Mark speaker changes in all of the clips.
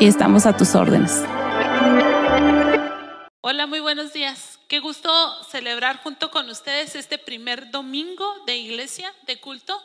Speaker 1: y estamos a tus órdenes.
Speaker 2: Hola, muy buenos días. Qué gusto celebrar junto con ustedes este primer domingo de iglesia, de culto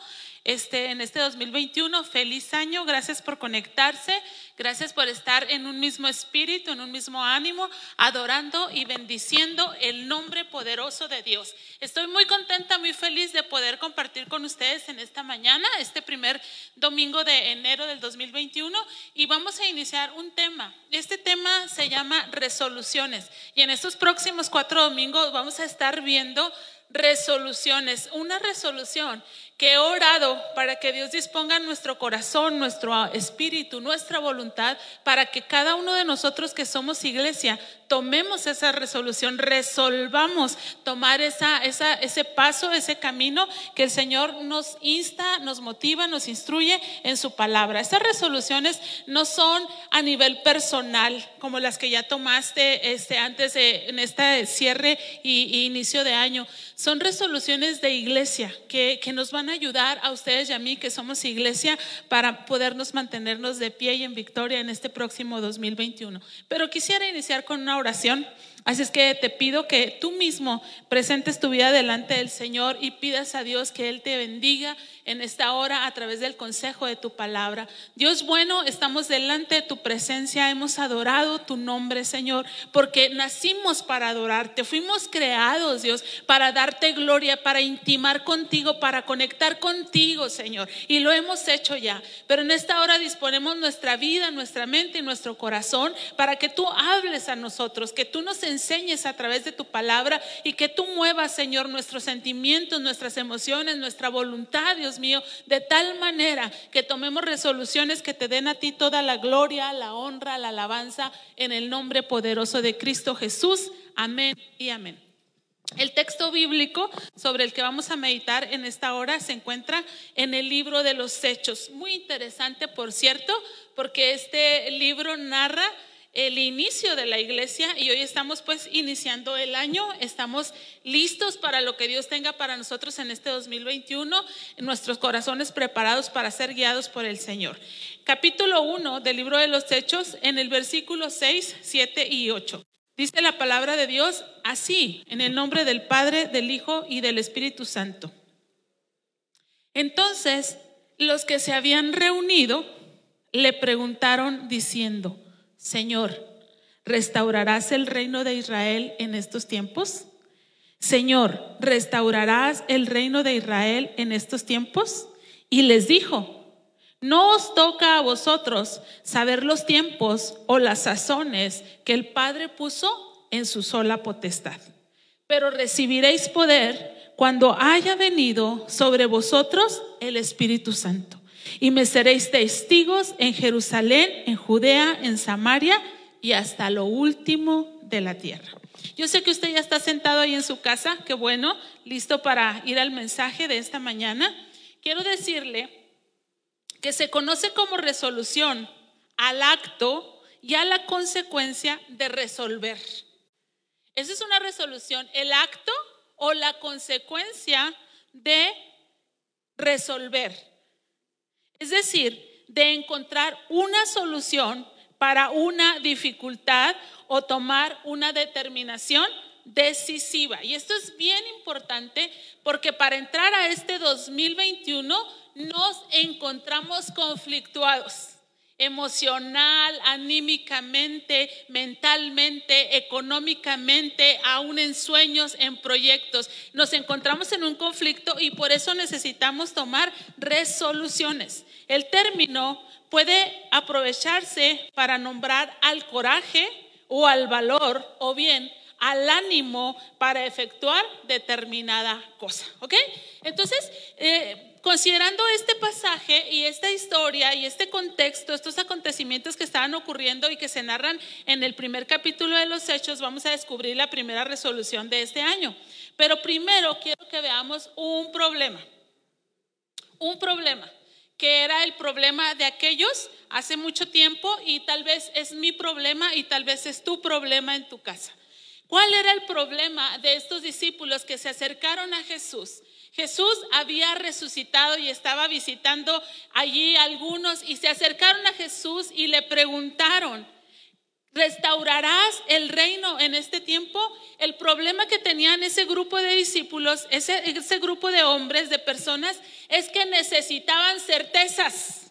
Speaker 2: este, en este 2021. Feliz año, gracias por conectarse, gracias por estar en un mismo espíritu, en un mismo ánimo, adorando y bendiciendo el nombre poderoso de Dios. Estoy muy contenta, muy feliz de poder compartir con ustedes en esta mañana, este primer domingo de enero del 2021, y vamos a iniciar un tema. Este tema se llama resoluciones, y en estos próximos cuatro domingos vamos a estar viendo resoluciones, una resolución que he orado para que Dios disponga nuestro corazón, nuestro espíritu, nuestra voluntad, para que cada uno de nosotros que somos iglesia tomemos esa resolución, resolvamos tomar esa, esa, ese paso, ese camino que el Señor nos insta, nos motiva, nos instruye en su palabra. Esas resoluciones no son a nivel personal como las que ya tomaste este, antes de, en este cierre y, inicio de año. Son resoluciones de iglesia que, que nos van ayudar a ustedes y a mí que somos iglesia para podernos mantenernos de pie y en victoria en este próximo 2021. Pero quisiera iniciar con una oración. Así es que te pido que tú mismo presentes tu vida delante del Señor y pidas a Dios que Él te bendiga en esta hora a través del consejo de tu palabra. Dios bueno, estamos delante de tu presencia, hemos adorado tu nombre, Señor, porque nacimos para adorarte, fuimos creados, Dios, para darte gloria, para intimar contigo, para conectar contigo, Señor. Y lo hemos hecho ya. Pero en esta hora disponemos nuestra vida, nuestra mente y nuestro corazón para que tú hables a nosotros, que tú nos enseñes a través de tu palabra y que tú muevas, Señor, nuestros sentimientos, nuestras emociones, nuestra voluntad, Dios mío, de tal manera que tomemos resoluciones que te den a ti toda la gloria, la honra, la alabanza en el nombre poderoso de Cristo Jesús. Amén y amén. El texto bíblico sobre el que vamos a meditar en esta hora se encuentra en el libro de los Hechos. Muy interesante, por cierto, porque este libro narra el inicio de la iglesia y hoy estamos pues iniciando el año, estamos listos para lo que Dios tenga para nosotros en este 2021, nuestros corazones preparados para ser guiados por el Señor. Capítulo 1 del libro de los Hechos en el versículo 6, 7 y 8. Dice la palabra de Dios así, en el nombre del Padre, del Hijo y del Espíritu Santo. Entonces, los que se habían reunido le preguntaron diciendo, Señor, ¿restaurarás el reino de Israel en estos tiempos? Señor, ¿restaurarás el reino de Israel en estos tiempos? Y les dijo, no os toca a vosotros saber los tiempos o las sazones que el Padre puso en su sola potestad, pero recibiréis poder cuando haya venido sobre vosotros el Espíritu Santo y me seréis testigos en Jerusalén, en Judea, en Samaria y hasta lo último de la tierra. Yo sé que usted ya está sentado ahí en su casa, qué bueno, listo para ir al mensaje de esta mañana. Quiero decirle que se conoce como resolución al acto y a la consecuencia de resolver. Esa es una resolución, el acto o la consecuencia de resolver. Es decir, de encontrar una solución para una dificultad o tomar una determinación decisiva. Y esto es bien importante porque para entrar a este 2021 nos encontramos conflictuados emocional, anímicamente, mentalmente, económicamente, aún en sueños, en proyectos. Nos encontramos en un conflicto y por eso necesitamos tomar resoluciones. El término puede aprovecharse para nombrar al coraje o al valor o bien al ánimo para efectuar determinada cosa. ¿Ok? Entonces, eh, considerando este pasaje y esta historia y este contexto, estos acontecimientos que estaban ocurriendo y que se narran en el primer capítulo de los Hechos, vamos a descubrir la primera resolución de este año. Pero primero quiero que veamos un problema. Un problema que era el problema de aquellos hace mucho tiempo y tal vez es mi problema y tal vez es tu problema en tu casa. ¿Cuál era el problema de estos discípulos que se acercaron a Jesús? Jesús había resucitado y estaba visitando allí algunos y se acercaron a Jesús y le preguntaron, ¿restaurarás el reino en este tiempo? El problema que tenían ese grupo de discípulos, ese, ese grupo de hombres, de personas, es que necesitaban certezas.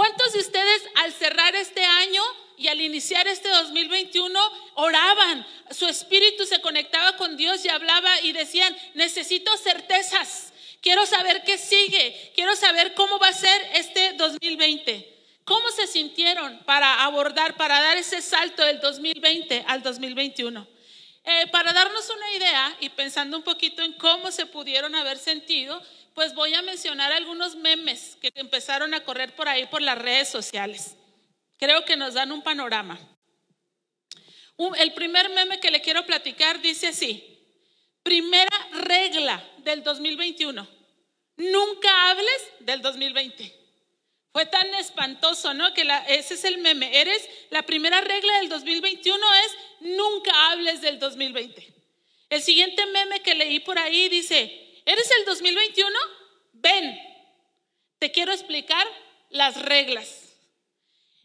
Speaker 2: ¿Cuántos de ustedes al cerrar este año y al iniciar este 2021 oraban, su espíritu se conectaba con Dios y hablaba y decían, necesito certezas, quiero saber qué sigue, quiero saber cómo va a ser este 2020. ¿Cómo se sintieron para abordar, para dar ese salto del 2020 al 2021? Eh, para darnos una idea y pensando un poquito en cómo se pudieron haber sentido, pues voy a mencionar algunos memes que empezaron a correr por ahí por las redes sociales creo que nos dan un panorama. El primer meme que le quiero platicar dice así, primera regla del 2021, nunca hables del 2020. Fue tan espantoso, ¿no? Que ese es el meme. Eres, la primera regla del 2021 es nunca hables del 2020. El siguiente meme que leí por ahí dice, ¿eres el 2021? Ven, te quiero explicar las reglas.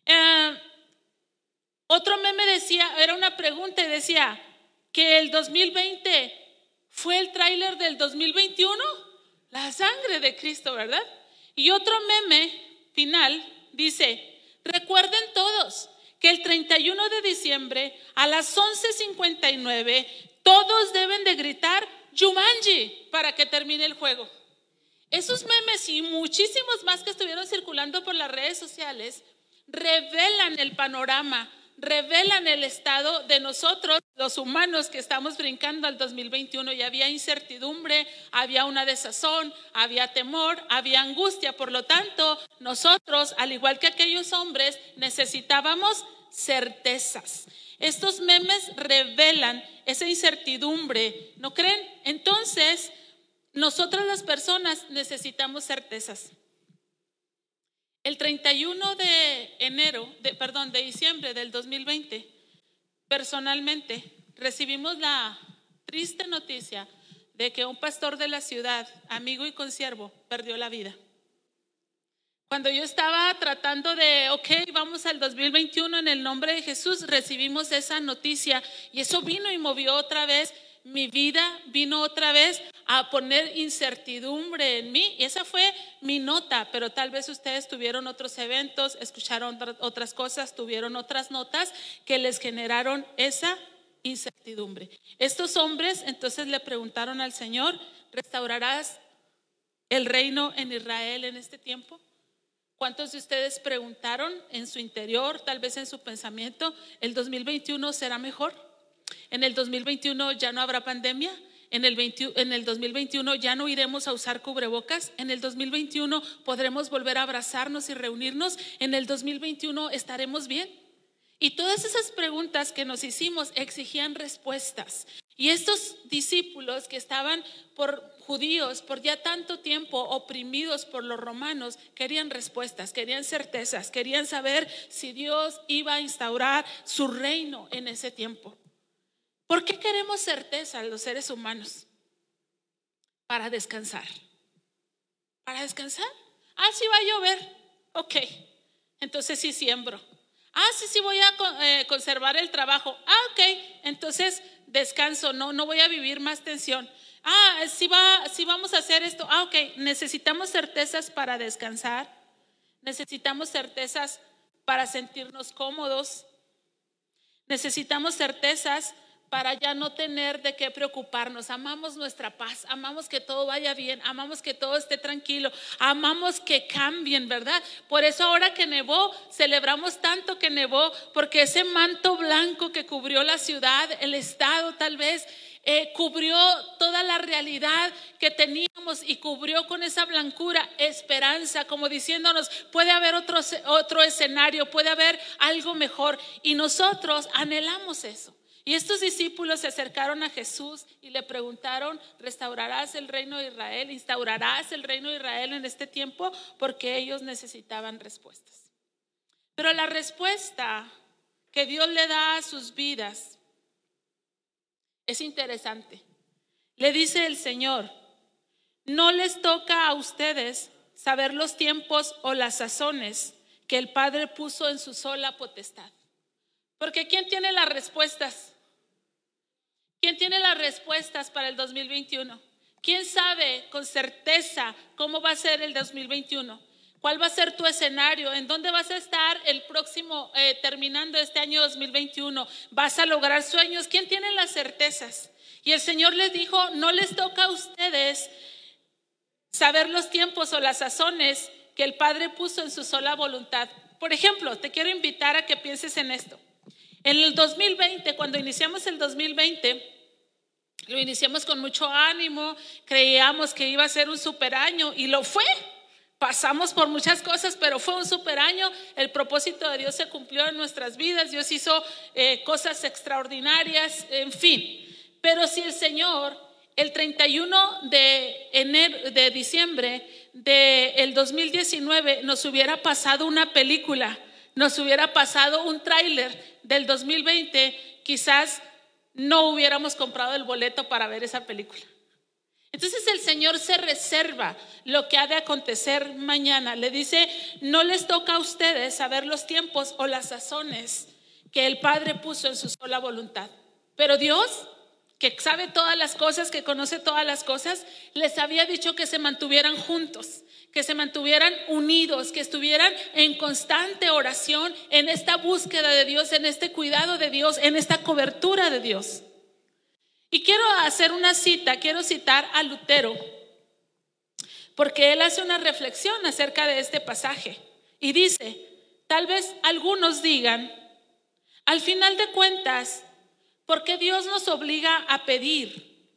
Speaker 2: Eh, otro meme decía, era una pregunta y decía que el 2020 fue el tráiler del 2021, la sangre de Cristo, ¿verdad? Y otro meme final dice, recuerden todos que el 31 de diciembre a las 11:59 todos deben de gritar Jumanji para que termine el juego. Esos memes y muchísimos más que estuvieron circulando por las redes sociales revelan el panorama, revelan el estado de nosotros, los humanos que estamos brincando al 2021 y había incertidumbre, había una desazón, había temor, había angustia. Por lo tanto, nosotros, al igual que aquellos hombres, necesitábamos certezas. Estos memes revelan esa incertidumbre, ¿no creen? Entonces, nosotras las personas necesitamos certezas. El 31 de enero, de, perdón, de diciembre del 2020, personalmente recibimos la triste noticia de que un pastor de la ciudad, amigo y consiervo, perdió la vida. Cuando yo estaba tratando de, ok, vamos al 2021 en el nombre de Jesús, recibimos esa noticia y eso vino y movió otra vez mi vida, vino otra vez a poner incertidumbre en mí. Y esa fue mi nota, pero tal vez ustedes tuvieron otros eventos, escucharon otras cosas, tuvieron otras notas que les generaron esa incertidumbre. Estos hombres entonces le preguntaron al Señor, ¿restaurarás el reino en Israel en este tiempo? ¿Cuántos de ustedes preguntaron en su interior, tal vez en su pensamiento, el 2021 será mejor? ¿En el 2021 ya no habrá pandemia? En el, en el 2021 ya no iremos a usar cubrebocas. En el 2021 podremos volver a abrazarnos y reunirnos. En el 2021 estaremos bien. Y todas esas preguntas que nos hicimos exigían respuestas. Y estos discípulos que estaban por judíos por ya tanto tiempo oprimidos por los romanos, querían respuestas, querían certezas, querían saber si Dios iba a instaurar su reino en ese tiempo. ¿Por qué queremos certeza los seres humanos? Para descansar. ¿Para descansar? Ah, sí va a llover. Ok, entonces sí siembro. Ah, sí, sí, voy a eh, conservar el trabajo. Ah, ok, entonces descanso, no, no voy a vivir más tensión. Ah, sí, va, sí vamos a hacer esto. Ah, ok, necesitamos certezas para descansar. Necesitamos certezas para sentirnos cómodos. Necesitamos certezas para ya no tener de qué preocuparnos. Amamos nuestra paz, amamos que todo vaya bien, amamos que todo esté tranquilo, amamos que cambien, ¿verdad? Por eso ahora que nevó, celebramos tanto que nevó, porque ese manto blanco que cubrió la ciudad, el estado tal vez, eh, cubrió toda la realidad que teníamos y cubrió con esa blancura esperanza, como diciéndonos, puede haber otro, otro escenario, puede haber algo mejor. Y nosotros anhelamos eso. Y estos discípulos se acercaron a Jesús y le preguntaron, ¿restaurarás el reino de Israel? ¿Instaurarás el reino de Israel en este tiempo? Porque ellos necesitaban respuestas. Pero la respuesta que Dios le da a sus vidas es interesante. Le dice el Señor, no les toca a ustedes saber los tiempos o las sazones que el Padre puso en su sola potestad. Porque ¿quién tiene las respuestas? ¿Quién tiene las respuestas para el 2021? ¿Quién sabe con certeza cómo va a ser el 2021? ¿Cuál va a ser tu escenario? ¿En dónde vas a estar el próximo, eh, terminando este año 2021? ¿Vas a lograr sueños? ¿Quién tiene las certezas? Y el Señor les dijo, no les toca a ustedes saber los tiempos o las sazones que el Padre puso en su sola voluntad. Por ejemplo, te quiero invitar a que pienses en esto. En el 2020, cuando iniciamos el 2020, lo iniciamos con mucho ánimo, creíamos que iba a ser un super año y lo fue. Pasamos por muchas cosas, pero fue un super año. El propósito de Dios se cumplió en nuestras vidas. Dios hizo eh, cosas extraordinarias, en fin. Pero si el Señor, el 31 de, enero, de diciembre del 2019, nos hubiera pasado una película, nos hubiera pasado un tráiler del 2020, quizás no hubiéramos comprado el boleto para ver esa película. Entonces el Señor se reserva lo que ha de acontecer mañana. Le dice, no les toca a ustedes saber los tiempos o las sazones que el Padre puso en su sola voluntad. Pero Dios, que sabe todas las cosas, que conoce todas las cosas, les había dicho que se mantuvieran juntos que se mantuvieran unidos, que estuvieran en constante oración, en esta búsqueda de Dios, en este cuidado de Dios, en esta cobertura de Dios. Y quiero hacer una cita, quiero citar a Lutero, porque él hace una reflexión acerca de este pasaje y dice, tal vez algunos digan, al final de cuentas, ¿por qué Dios nos obliga a pedir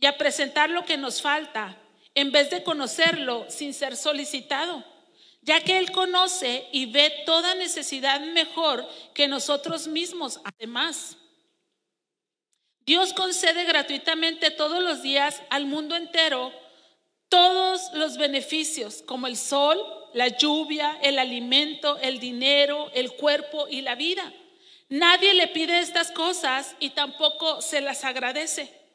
Speaker 2: y a presentar lo que nos falta? En vez de conocerlo sin ser solicitado, ya que Él conoce y ve toda necesidad mejor que nosotros mismos, además. Dios concede gratuitamente todos los días al mundo entero todos los beneficios, como el sol, la lluvia, el alimento, el dinero, el cuerpo y la vida. Nadie le pide estas cosas y tampoco se las agradece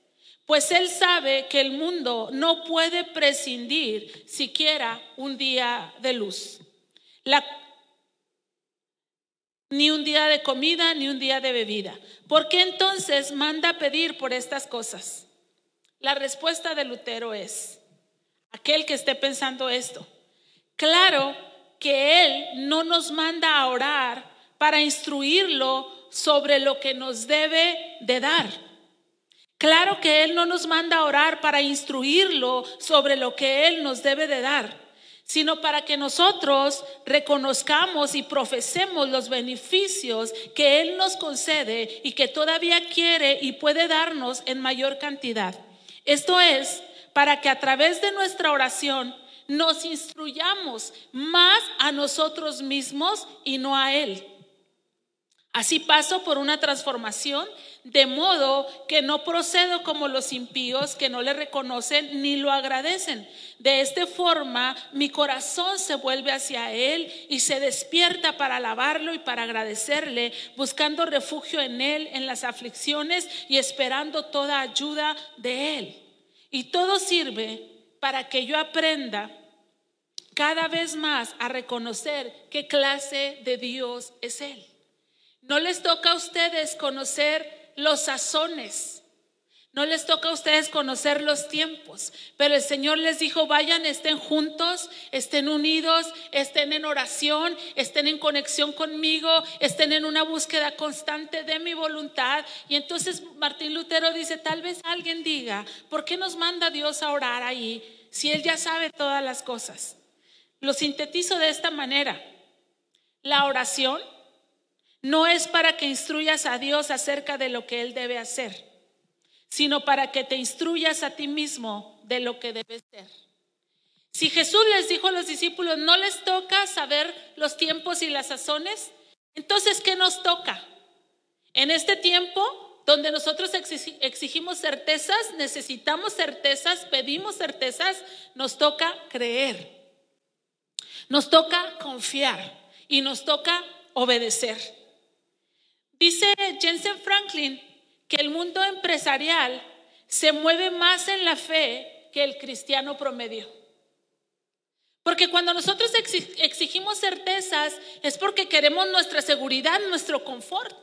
Speaker 2: pues Él sabe que el mundo no puede prescindir siquiera un día de luz. ni un día de comida, ni un día de bebida. ¿Por qué entonces manda pedir por estas cosas? La respuesta de Lutero es, aquel que esté pensando esto, claro que Él no nos manda a orar para instruirlo sobre lo que nos debe de dar Claro que Él no nos manda a orar para instruirlo sobre lo que Él nos debe de dar, sino para que nosotros reconozcamos y profesemos los beneficios que Él nos concede y que todavía quiere y puede darnos en mayor cantidad. Esto es para que a través de nuestra oración nos instruyamos más a nosotros mismos y no a Él. Así paso por una transformación de modo que no procedo como los impíos que no le reconocen ni lo agradecen. De esta forma mi corazón se vuelve hacia Él y se despierta para alabarlo y para agradecerle, buscando refugio en Él en las aflicciones y esperando toda ayuda de Él. Y todo sirve para que yo aprenda cada vez más a reconocer qué clase de Dios es Él. No les toca a ustedes conocer los sazones no les toca a ustedes conocer los tiempos, pero el Señor les dijo, vayan, estén juntos, estén unidos, estén en oración, estén en conexión conmigo, estén en una búsqueda constante de mi voluntad. Y entonces Martín Lutero dice, tal vez alguien diga, ¿por qué nos manda Dios a orar ahí si Él ya sabe todas las cosas? Lo sintetizo de esta manera. La oración no es para que instruyas a Dios acerca de lo que Él debe hacer sino para que te instruyas a ti mismo de lo que debes ser. Si Jesús les dijo a los discípulos, no les toca saber los tiempos y las sazones, entonces, ¿qué nos toca? En este tiempo donde nosotros exigimos certezas, necesitamos certezas, pedimos certezas, nos toca creer, nos toca confiar y nos toca obedecer. Dice Jensen Franklin que el mundo empresarial se mueve más en la fe que el cristiano promedio. Porque cuando nosotros exigimos certezas es porque queremos nuestra seguridad, nuestro confort.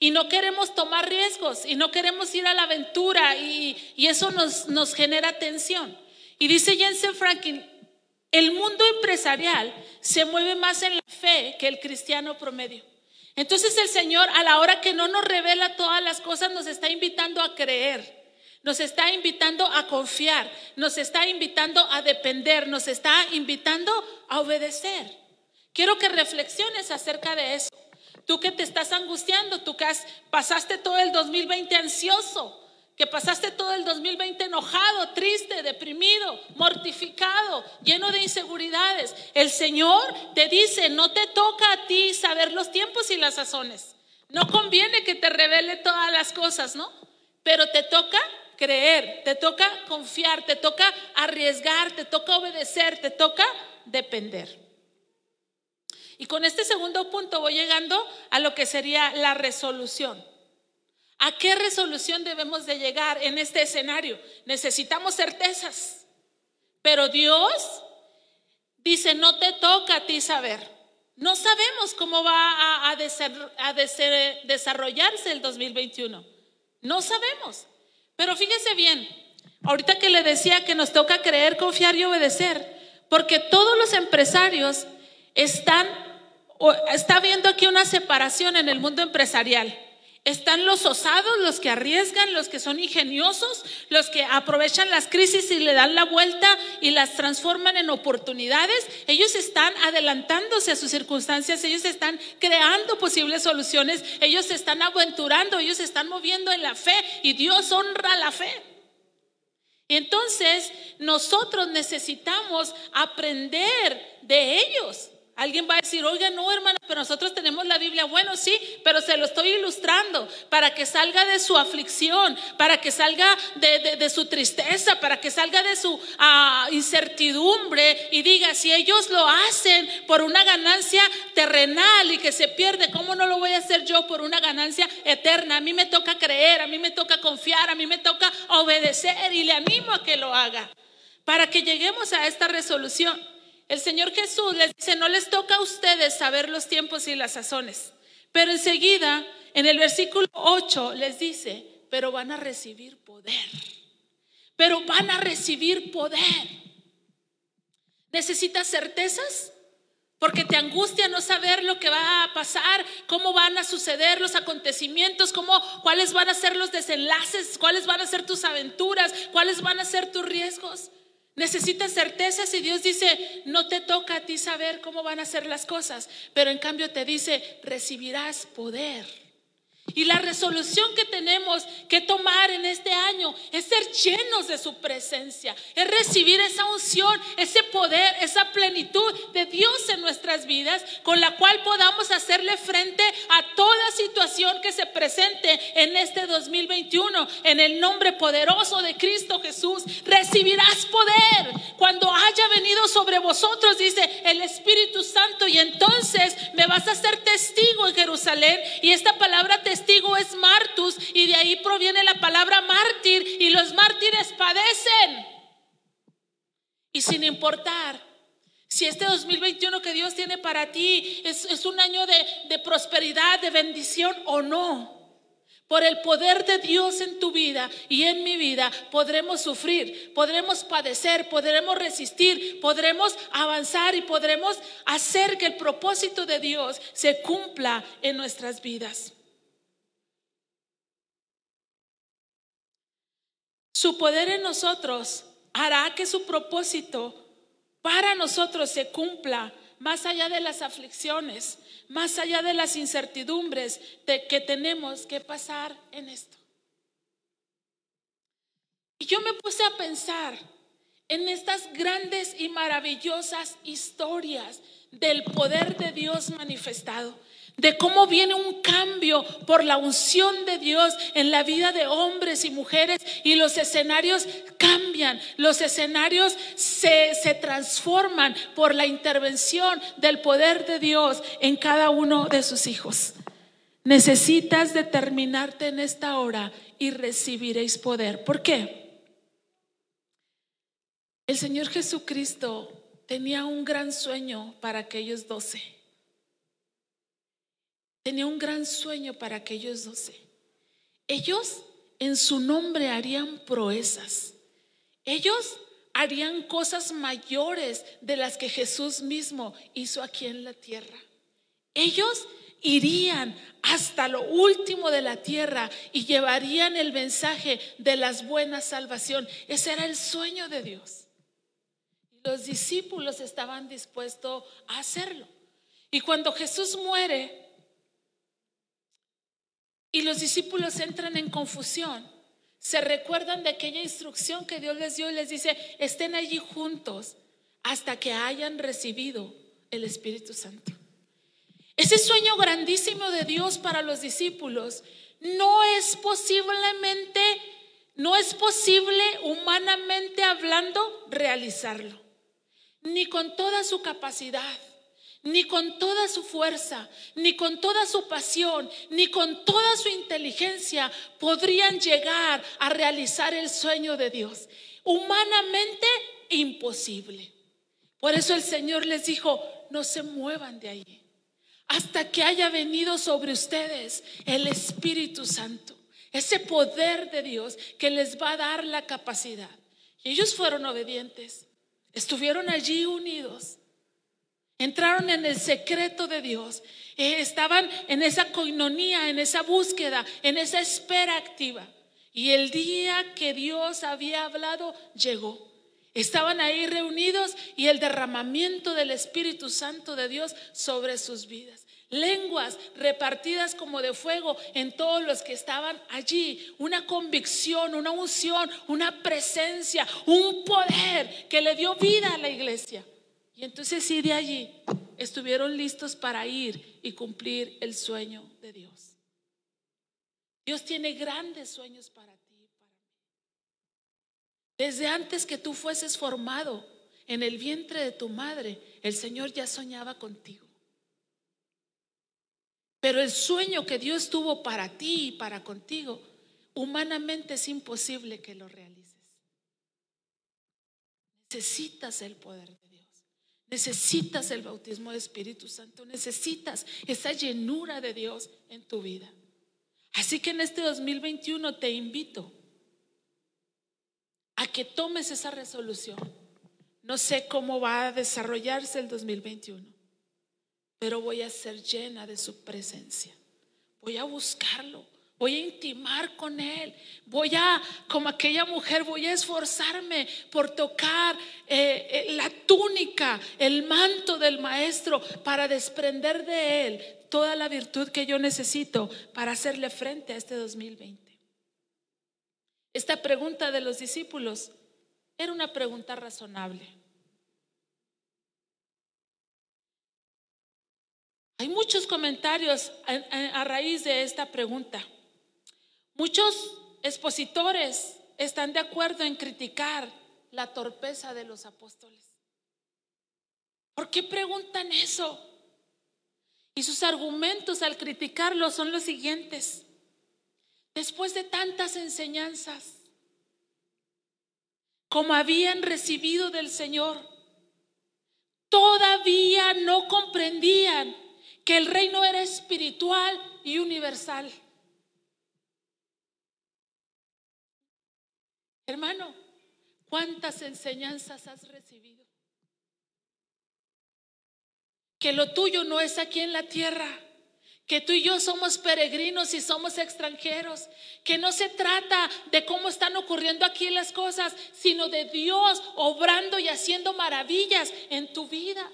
Speaker 2: Y no queremos tomar riesgos y no queremos ir a la aventura y, eso nos, nos genera tensión. Y dice Jensen Franklin, el mundo empresarial se mueve más en la fe que el cristiano promedio. Entonces el Señor a la hora que no nos revela todas las cosas nos está invitando a creer. Nos está invitando a confiar, nos está invitando a depender, nos está invitando a obedecer. Quiero que reflexiones acerca de eso. Tú que te estás angustiando, tú que pasaste todo el 2020 ansioso, que pasaste todo el 2020 enojado, triste, deprimido, mortificado, lleno de inseguridades. El Señor te dice, no te toca a ti saber los tiempos y las sazones. No conviene que te revele todas las cosas, ¿no? Pero te toca creer, te toca confiar, te toca arriesgar, te toca obedecer, te toca depender. Y con este segundo punto voy llegando a lo que sería la resolución. ¿A qué resolución debemos de llegar en este escenario? Necesitamos certezas, pero Dios dice, no te toca a ti saber. No sabemos cómo va a, desarrollarse el 2021. No sabemos. Pero fíjese bien, ahorita que le decía que nos toca creer, confiar y obedecer, porque todos los empresarios están, está viendo aquí una separación en el mundo empresarial. Están los osados, los que arriesgan, los que son ingeniosos, los que aprovechan las crisis y le dan la vuelta y las transforman en oportunidades. Ellos están adelantándose a sus circunstancias, ellos están creando posibles soluciones, ellos se están aventurando, ellos se están moviendo en la fe y Dios honra la fe. Entonces nosotros necesitamos aprender de ellos. Alguien va a decir, oiga, no, hermana, pero nosotros tenemos la Biblia. Bueno, sí, pero se lo estoy ilustrando para que salga de su aflicción, para que salga de, su tristeza, para que salga de su ah, incertidumbre y diga, si ellos lo hacen por una ganancia terrenal y que se pierde, ¿cómo no lo voy a hacer yo por una ganancia eterna? A mí me toca creer, a mí me toca confiar, a mí me toca obedecer y le animo a que lo haga para que lleguemos a esta resolución. El Señor Jesús les dice, no les toca a ustedes saber los tiempos y las sazones. Pero enseguida, en el versículo 8, les dice, pero van a recibir poder. Pero van a recibir poder. ¿Necesitas certezas? Porque te angustia no saber lo que va a pasar, cómo van a suceder los acontecimientos, cómo, cuáles van a ser los desenlaces, cuáles van a ser tus aventuras, cuáles van a ser tus riesgos. Necesitas certezas y Dios dice, no te toca a ti saber cómo van a ser las cosas, pero en cambio te dice, recibirás poder. Y la resolución que tenemos que tomar en este año es ser llenos de su presencia, es recibir esa unción, ese poder, esa plenitud de Dios en nuestras vidas, con la cual podamos hacerle frente a toda situación que se presente en este 2021. En el nombre poderoso de Cristo Jesús, recibirás poder cuando haya venido sobre vosotros, dice el Espíritu Santo, y entonces me vas a ser testigo en Jerusalén. Y esta palabra testigo testigo es martus y de ahí proviene la palabra mártir y los mártires padecen. Y sin importar Si este 2021 que Dios tiene para ti es, un año de, de prosperidad, de bendición o no. Por el poder de Dios en tu vida y en mi vida podremos sufrir, podremos padecer, podremos resistir, podremos avanzar y podremos hacer que el propósito de Dios se cumpla en nuestras vidas. Su poder en nosotros hará que su propósito para nosotros se cumpla más allá de las aflicciones, más allá de las incertidumbres de que tenemos que pasar en esto. Y yo me puse a pensar en estas grandes y maravillosas historias del poder de Dios manifestado de cómo viene un cambio por la unción de Dios en la vida de hombres y mujeres y los escenarios cambian, los escenarios se, se, transforman por la intervención del poder de Dios en cada uno de sus hijos. Necesitas determinarte en esta hora y recibiréis poder. ¿Por qué? El Señor Jesucristo tenía un gran sueño para aquellos doce tenía un gran sueño para aquellos doce. Ellos en su nombre harían proezas. Ellos harían cosas mayores de las que Jesús mismo hizo aquí en la tierra. Ellos irían hasta lo último de la tierra y llevarían el mensaje de las buenas salvación. Ese era el sueño de Dios. Los discípulos estaban dispuestos a hacerlo. Y cuando Jesús muere, y los discípulos entran en confusión. Se recuerdan de aquella instrucción que Dios les dio y les dice, estén allí juntos hasta que hayan recibido el Espíritu Santo. Ese sueño grandísimo de Dios para los discípulos no es posiblemente, no es posible humanamente hablando realizarlo, ni con toda su capacidad ni con toda su fuerza, ni con toda su pasión, ni con toda su inteligencia podrían llegar a realizar el sueño de Dios. Humanamente imposible. Por eso el Señor les dijo, no se muevan de ahí hasta que haya venido sobre ustedes el Espíritu Santo, ese poder de Dios que les va a dar la capacidad. Y ellos fueron obedientes, estuvieron allí unidos Entraron en el secreto de Dios. Eh, estaban en esa coinonía, en esa búsqueda, en esa espera activa. Y el día que Dios había hablado llegó. Estaban ahí reunidos y el derramamiento del Espíritu Santo de Dios sobre sus vidas. Lenguas repartidas como de fuego en todos los que estaban allí. Una convicción, una unción, una presencia, un poder que le dio vida a la iglesia. Y entonces sí de allí estuvieron listos para ir y cumplir el sueño de Dios. Dios tiene grandes sueños para ti y para mí. Desde antes que tú fueses formado en el vientre de tu madre, el Señor ya soñaba contigo. Pero el sueño que Dios tuvo para ti y para contigo, humanamente es imposible que lo realices. Necesitas el poder de Necesitas el bautismo de Espíritu Santo, necesitas esa llenura de Dios en tu vida. Así que en este 2021 te invito a que tomes esa resolución. No sé cómo va a desarrollarse el 2021, pero voy a ser llena de su presencia. Voy a buscarlo Voy a intimar con Él. Voy a, como aquella mujer, voy a esforzarme por tocar eh, eh, la túnica, el manto del Maestro, para desprender de Él toda la virtud que yo necesito para hacerle frente a este 2020. Esta pregunta de los discípulos era una pregunta razonable. Hay muchos comentarios a raíz de esta pregunta. Muchos expositores están de acuerdo en criticar la torpeza de los apóstoles. ¿Por qué preguntan eso? Y sus argumentos al criticarlo son los siguientes. Después de tantas enseñanzas, como habían recibido del Señor, todavía no comprendían que el reino era espiritual y universal. Hermano, ¿cuántas enseñanzas has recibido? Que lo tuyo no es aquí en la tierra que tú y yo somos peregrinos y somos extranjeros, que no se trata de cómo están ocurriendo aquí las cosas, sino de Dios obrando y haciendo maravillas en tu vida.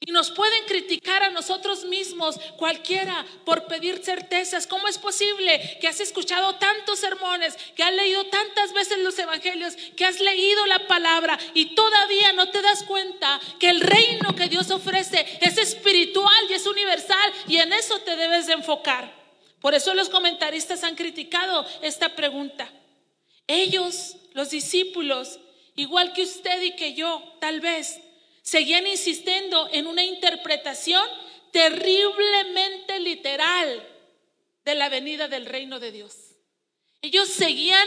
Speaker 2: Y nos pueden criticar a nosotros mismos, cualquiera, por pedir certezas. ¿Cómo es posible que has escuchado tantos sermones, que has leído tantas veces los evangelios, que has leído la palabra y todavía no te das cuenta que el reino que Dios ofrece es espiritual y es universal y en eso te debes de enfocar? Por eso los comentaristas han criticado esta pregunta. Ellos, los discípulos, igual que usted y que yo, tal vez, seguían insistiendo en una interpretación terriblemente literal de la venida del reino de Dios. Ellos seguían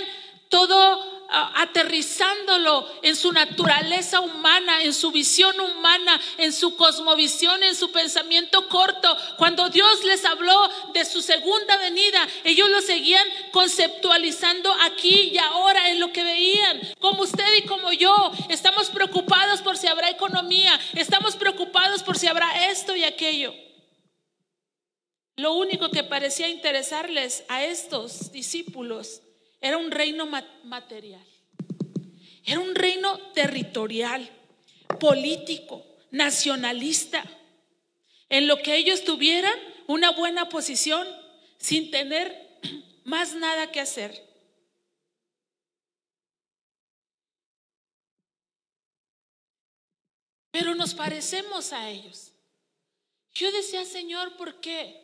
Speaker 2: todo aterrizándolo en su naturaleza humana, en su visión humana, en su cosmovisión, en su pensamiento corto. Cuando Dios les habló de su segunda venida, ellos lo seguían conceptualizando aquí y ahora en lo que veían. Como usted y como yo, estamos preocupados por si habrá economía, estamos preocupados por si habrá esto y aquello. Lo único que parecía interesarles a estos discípulos era un reino material. Era un reino territorial, político, nacionalista, en lo que ellos tuvieran una buena posición sin tener más nada que hacer. Pero nos parecemos a ellos. Yo decía, Señor, ¿por qué?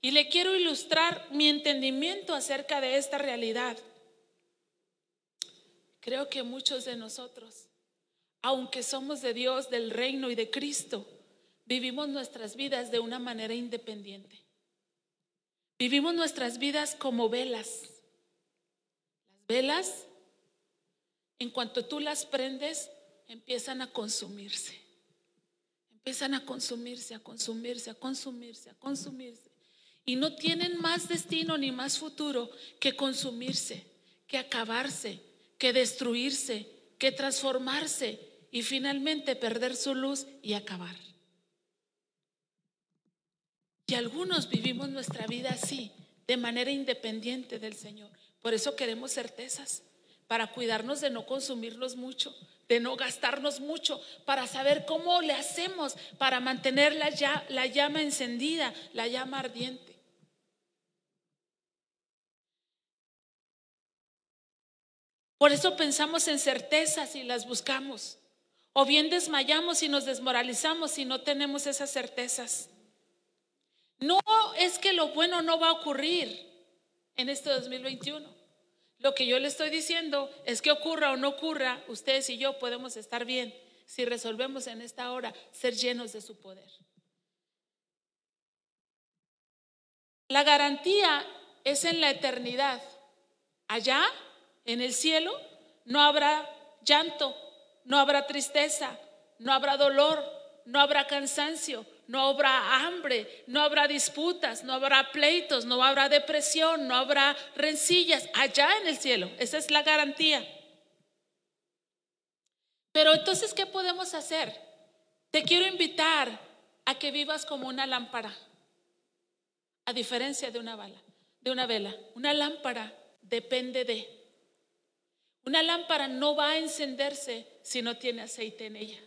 Speaker 2: Y le quiero ilustrar mi entendimiento acerca de esta realidad. Creo que muchos de nosotros, aunque somos de Dios, del reino y de Cristo, vivimos nuestras vidas de una manera independiente. Vivimos nuestras vidas como velas. Las velas, en cuanto tú las prendes, empiezan a consumirse. Empiezan a consumirse, a consumirse, a consumirse, a consumirse. Y no tienen más destino ni más futuro que consumirse, que acabarse, que destruirse, que transformarse y finalmente perder su luz y acabar. Y algunos vivimos nuestra vida así, de manera independiente del Señor. Por eso queremos certezas, para cuidarnos de no consumirnos mucho, de no gastarnos mucho, para saber cómo le hacemos para mantener la, la llama encendida, la llama ardiente. Por eso pensamos en certezas y las buscamos. O bien desmayamos y nos desmoralizamos si no tenemos esas certezas. No es que lo bueno no va a ocurrir en este 2021. Lo que yo le estoy diciendo es que ocurra o no ocurra, ustedes y yo podemos estar bien si resolvemos en esta hora ser llenos de su poder. La garantía es en la eternidad. Allá en el cielo no habrá llanto, no habrá tristeza, no habrá dolor, no habrá cansancio, no habrá hambre, no habrá disputas, no habrá pleitos, no habrá depresión, no habrá rencillas allá en el cielo. Esa es la garantía. Pero entonces, ¿qué podemos hacer? Te quiero invitar a que vivas como una lámpara, a diferencia de una bala, de una vela. Una lámpara depende de una lámpara no va a encenderse si no tiene aceite en ella.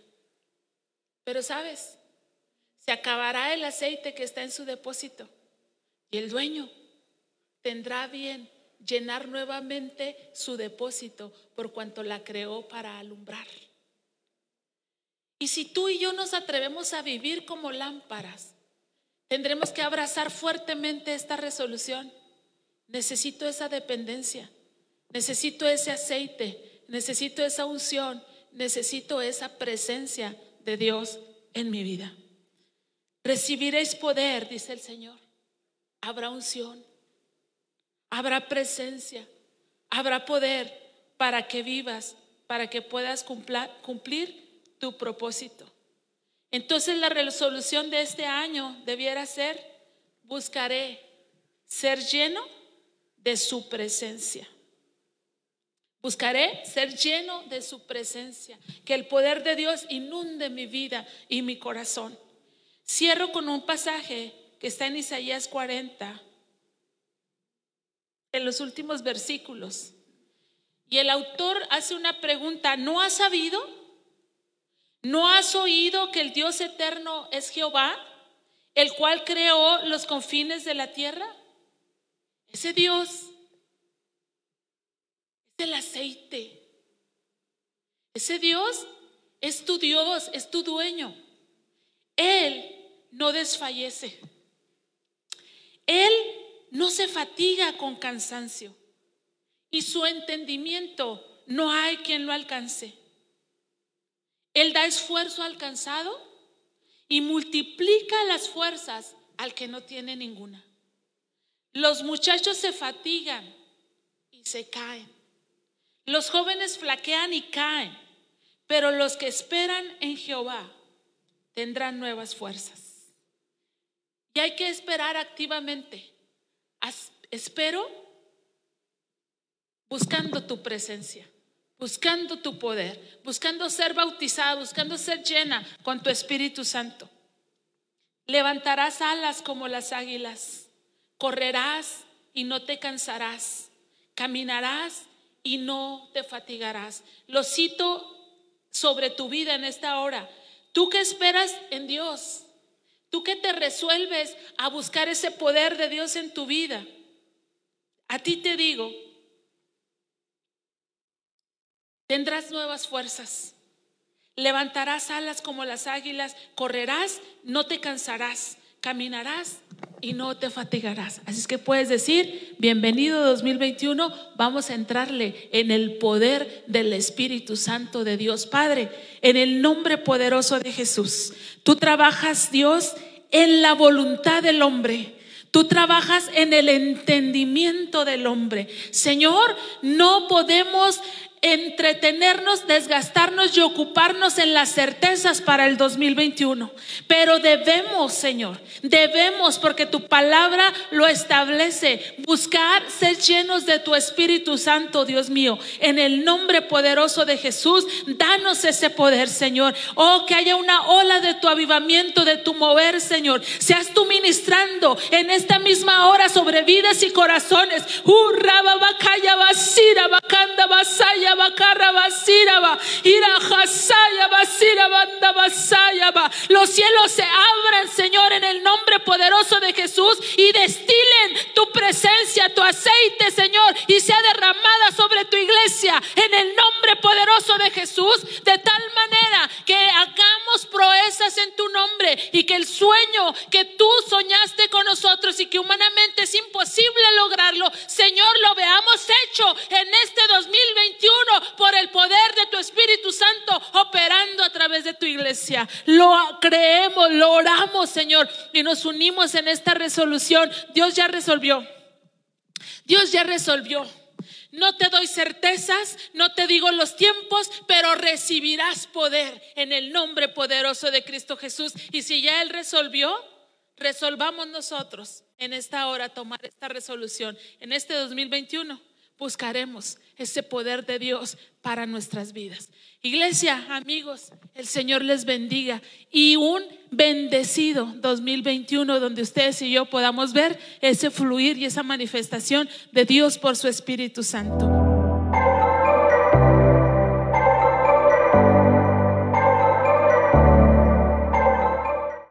Speaker 2: Pero sabes, se acabará el aceite que está en su depósito y el dueño tendrá bien llenar nuevamente su depósito por cuanto la creó para alumbrar. Y si tú y yo nos atrevemos a vivir como lámparas, tendremos que abrazar fuertemente esta resolución. Necesito esa dependencia. Necesito ese aceite, necesito esa unción, necesito esa presencia de Dios en mi vida. Recibiréis poder, dice el Señor. Habrá unción, habrá presencia, habrá poder para que vivas, para que puedas cumplir tu propósito. Entonces la resolución de este año debiera ser, buscaré ser lleno de su presencia. Buscaré ser lleno de su presencia, que el poder de Dios inunde mi vida y mi corazón. Cierro con un pasaje que está en Isaías 40, en los últimos versículos. Y el autor hace una pregunta, ¿no has sabido? ¿No has oído que el Dios eterno es Jehová, el cual creó los confines de la tierra? Ese Dios el aceite. Ese Dios es tu Dios, es tu dueño. Él no desfallece. Él no se fatiga con cansancio y su entendimiento no hay quien lo alcance. Él da esfuerzo al cansado y multiplica las fuerzas al que no tiene ninguna. Los muchachos se fatigan y se caen. Los jóvenes flaquean y caen, pero los que esperan en Jehová tendrán nuevas fuerzas. Y hay que esperar activamente. Espero buscando tu presencia, buscando tu poder, buscando ser bautizada, buscando ser llena con tu Espíritu Santo. Levantarás alas como las águilas Correrás y no te cansarás. Caminarás y no te fatigarás. Lo cito sobre tu vida en esta hora. Tú que esperas en Dios, tú que te resuelves a buscar ese poder de Dios en tu vida, a ti te digo, tendrás nuevas fuerzas, levantarás alas como las águilas, correrás, no te cansarás, caminarás y no te fatigarás. Así es que puedes decir, bienvenido 2021, vamos a entrarle en el poder del Espíritu Santo de Dios Padre, en el nombre poderoso de Jesús. Tú trabajas, Dios, en la voluntad del hombre. Tú trabajas en el entendimiento del hombre. Señor, no podemos entretenernos, desgastarnos y ocuparnos en las certezas para el 2021. Pero debemos, Señor, debemos, porque tu palabra lo establece, buscar ser llenos de tu Espíritu Santo, Dios mío. En el nombre poderoso de Jesús, danos ese poder, Señor. Oh, que haya una ola de tu avivamiento, de tu mover, Señor. Seas tú ministrando en esta misma hora sobre vidas y corazones. Hurra, babacaya, basira, bacanda, basaya los cielos se abran, Señor, en el nombre poderoso de Jesús y destilen tu presencia, tu aceite, Señor, y sea derramada sobre tu iglesia en el nombre poderoso de Jesús, de tal manera que hagamos proezas en tu nombre y que el sueño que tú soñaste con nosotros y que humanamente es imposible lograrlo, Señor, lo veamos hecho en este 2021 por el poder de tu Espíritu Santo operando a través de tu iglesia. Lo creemos, lo oramos, Señor, y nos unimos en esta resolución. Dios ya resolvió. Dios ya resolvió. No te doy certezas, no te digo los tiempos, pero recibirás poder en el nombre poderoso de Cristo Jesús. Y si ya Él resolvió, resolvamos nosotros en esta hora tomar esta resolución, en este 2021 buscaremos ese poder de Dios para nuestras vidas. Iglesia, amigos, el Señor les bendiga y un bendecido 2021 donde ustedes y yo podamos ver ese fluir y esa manifestación de Dios por su Espíritu Santo.